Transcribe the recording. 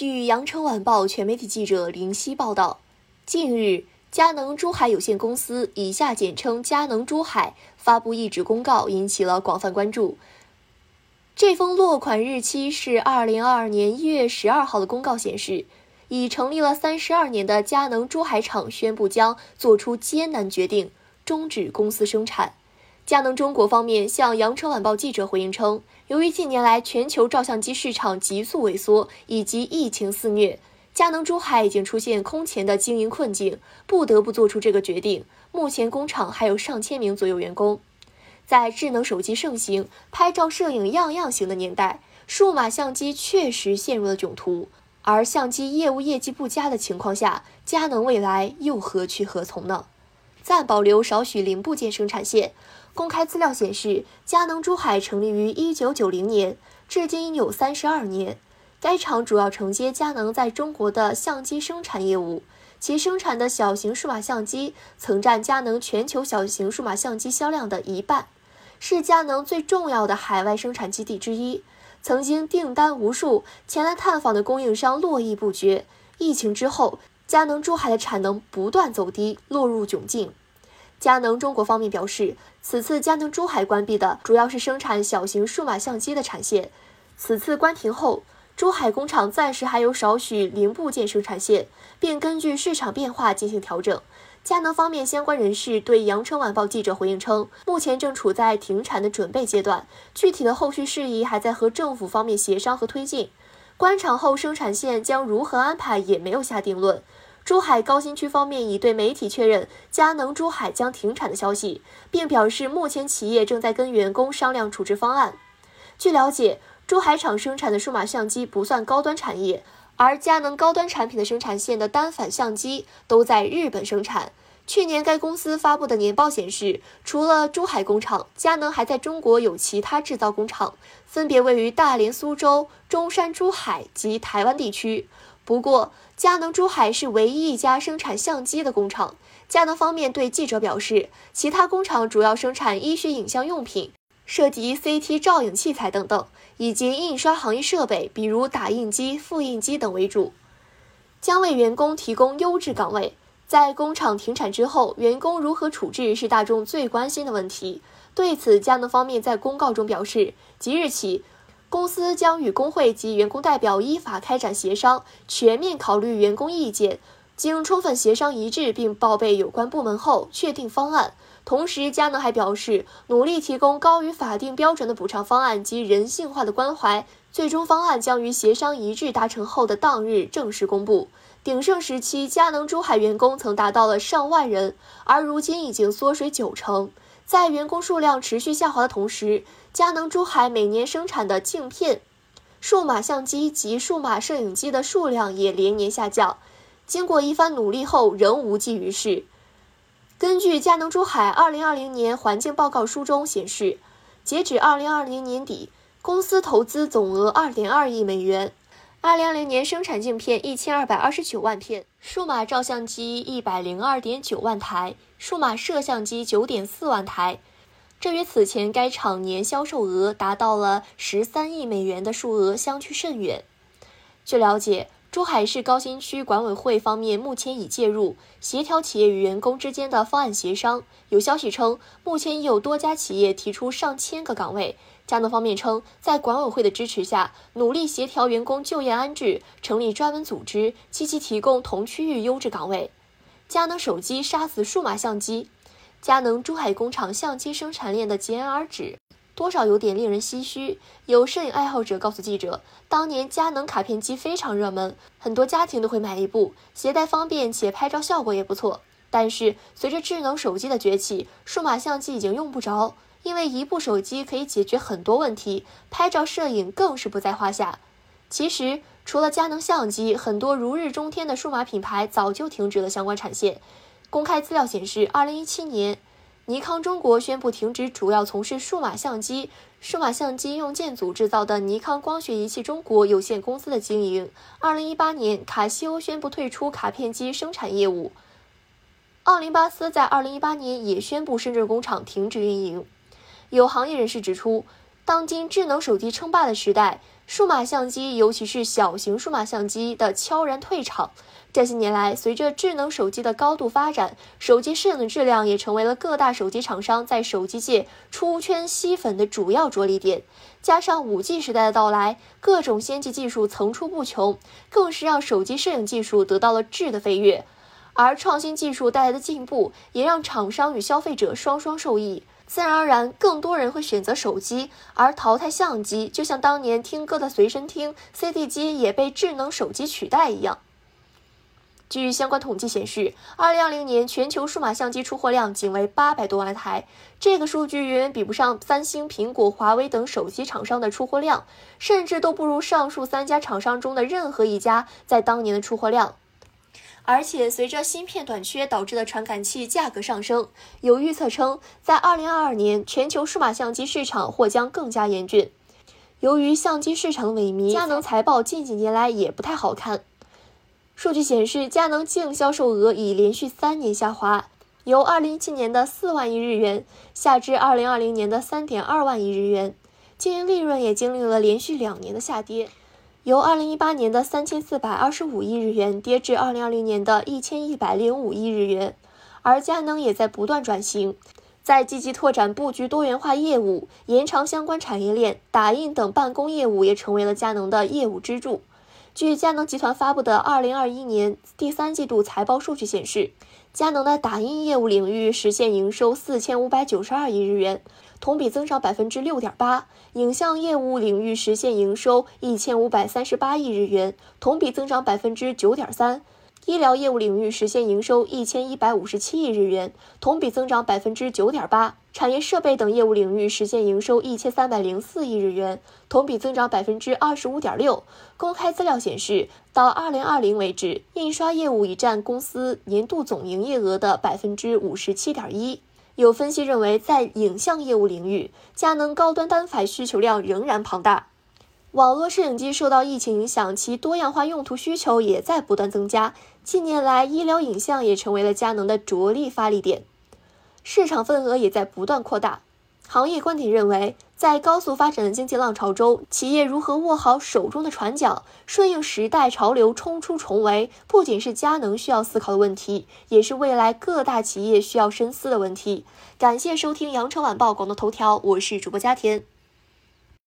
据羊城晚报全媒体记者林夕报道，近日，佳能珠海有限公司（以下简称佳能珠海）发布一纸公告，引起了广泛关注。这封落款日期是二零二二年一月十二号的公告显示，已成立了三十二年的佳能珠海厂宣布将做出艰难决定，终止公司生产。佳能中国方面向羊城晚报记者回应称，由于近年来全球照相机市场急速萎缩以及疫情肆虐，佳能珠海已经出现空前的经营困境，不得不做出这个决定。目前工厂还有上千名左右员工。在智能手机盛行、拍照摄影样样行的年代，数码相机确实陷入了窘途。而相机业务业绩不佳的情况下，佳能未来又何去何从呢？暂保留少许零部件生产线。公开资料显示，佳能珠海成立于1990年，至今有32年。该厂主要承接佳能在中国的相机生产业务，其生产的小型数码相机曾占佳能全球小型数码相机销量的一半，是佳能最重要的海外生产基地之一。曾经订单无数，前来探访的供应商络绎不绝。疫情之后，佳能珠海的产能不断走低，落入窘境。佳能中国方面表示，此次佳能珠海关闭的主要是生产小型数码相机的产线。此次关停后，珠海工厂暂时还有少许零部件生产线，并根据市场变化进行调整。佳能方面相关人士对羊城晚报记者回应称，目前正处在停产的准备阶段，具体的后续事宜还在和政府方面协商和推进。关厂后生产线将如何安排，也没有下定论。珠海高新区方面已对媒体确认佳能珠海将停产的消息，并表示目前企业正在跟员工商量处置方案。据了解，珠海厂生产的数码相机不算高端产业，而佳能高端产品的生产线的单反相机都在日本生产。去年该公司发布的年报显示，除了珠海工厂，佳能还在中国有其他制造工厂，分别位于大连、苏州、中山、珠海及台湾地区。不过，佳能珠海是唯一一家生产相机的工厂。佳能方面对记者表示，其他工厂主要生产医学影像用品，涉及 CT 照影器材等等，以及印刷行业设备，比如打印机、复印机等为主，将为员工提供优质岗位。在工厂停产之后，员工如何处置是大众最关心的问题。对此，佳能方面在公告中表示，即日起。公司将与工会及员工代表依法开展协商，全面考虑员工意见，经充分协商一致并报备有关部门后，确定方案。同时，佳能还表示，努力提供高于法定标准的补偿方案及人性化的关怀。最终方案将于协商一致达成后的当日正式公布。鼎盛时期，佳能珠海员工曾达到了上万人，而如今已经缩水九成。在员工数量持续下滑的同时，佳能珠海每年生产的镜片、数码相机及数码摄影机的数量也连年下降。经过一番努力后，仍无济于事。根据佳能珠海2020年环境报告书中显示，截止2020年底，公司投资总额2.2亿美元。2020年生产镜片1229万片，数码照相机102.9万台。数码摄像机九点四万台，这与此前该厂年销售额达到了十三亿美元的数额相去甚远。据了解，珠海市高新区管委会方面目前已介入协调企业与员工之间的方案协商。有消息称，目前已有多家企业提出上千个岗位。佳能方面称，在管委会的支持下，努力协调员工就业安置，成立专门组织，积极提供同区域优质岗位。佳能手机杀死数码相机，佳能珠海工厂相机生产链的戛然而止，多少有点令人唏嘘。有摄影爱好者告诉记者，当年佳能卡片机非常热门，很多家庭都会买一部，携带方便且拍照效果也不错。但是随着智能手机的崛起，数码相机已经用不着，因为一部手机可以解决很多问题，拍照摄影更是不在话下。其实，除了佳能相机，很多如日中天的数码品牌早就停止了相关产线。公开资料显示，二零一七年，尼康中国宣布停止主要从事数码相机、数码相机用件组制造的尼康光学仪器中国有限公司的经营。二零一八年，卡西欧宣布退出卡片机生产业务。奥林巴斯在二零一八年也宣布深圳工厂停止运营。有行业人士指出，当今智能手机称霸的时代。数码相机，尤其是小型数码相机的悄然退场。这些年来，随着智能手机的高度发展，手机摄影的质量也成为了各大手机厂商在手机界出圈吸粉的主要着力点。加上 5G 时代的到来，各种先进技术层出不穷，更是让手机摄影技术得到了质的飞跃。而创新技术带来的进步，也让厂商与消费者双双受益。自然而然，更多人会选择手机，而淘汰相机，就像当年听歌的随身听、CD 机也被智能手机取代一样。据相关统计显示，2020年全球数码相机出货量仅为八百多万台，这个数据远远比不上三星、苹果、华为等手机厂商的出货量，甚至都不如上述三家厂商中的任何一家在当年的出货量。而且，随着芯片短缺导致的传感器价格上升，有预测称，在2022年，全球数码相机市场或将更加严峻。由于相机市场的萎靡，佳能财报近几年来也不太好看。数据显示，佳能净销售额已连续三年下滑，由2017年的4万亿日元下至2020年的3.2万亿日元，经营利润也经历了连续两年的下跌。由2018年的3425亿日元跌至2020年的1105亿日元，而佳能也在不断转型，在积极拓展布局多元化业务，延长相关产业链，打印等办公业务也成为了佳能的业务支柱。据佳能集团发布的2021年第三季度财报数据显示，佳能的打印业务领域实现营收4592亿日元。同比增长百分之六点八，影像业务领域实现营收一千五百三十八亿日元，同比增长百分之九点三；医疗业务领域实现营收一千一百五十七亿日元，同比增长百分之九点八；产业设备等业务领域实现营收一千三百零四亿日元，同比增长百分之二十五点六。公开资料显示，到二零二零为止，印刷业务已占公司年度总营业额的百分之五十七点一。有分析认为，在影像业务领域，佳能高端单反需求量仍然庞大。网络摄影机受到疫情影响，其多样化用途需求也在不断增加。近年来，医疗影像也成为了佳能的着力发力点，市场份额也在不断扩大。行业观点认为，在高速发展的经济浪潮中，企业如何握好手中的船桨，顺应时代潮流，冲出重围，不仅是佳能需要思考的问题，也是未来各大企业需要深思的问题。感谢收听羊城晚报广东头条，我是主播佳田。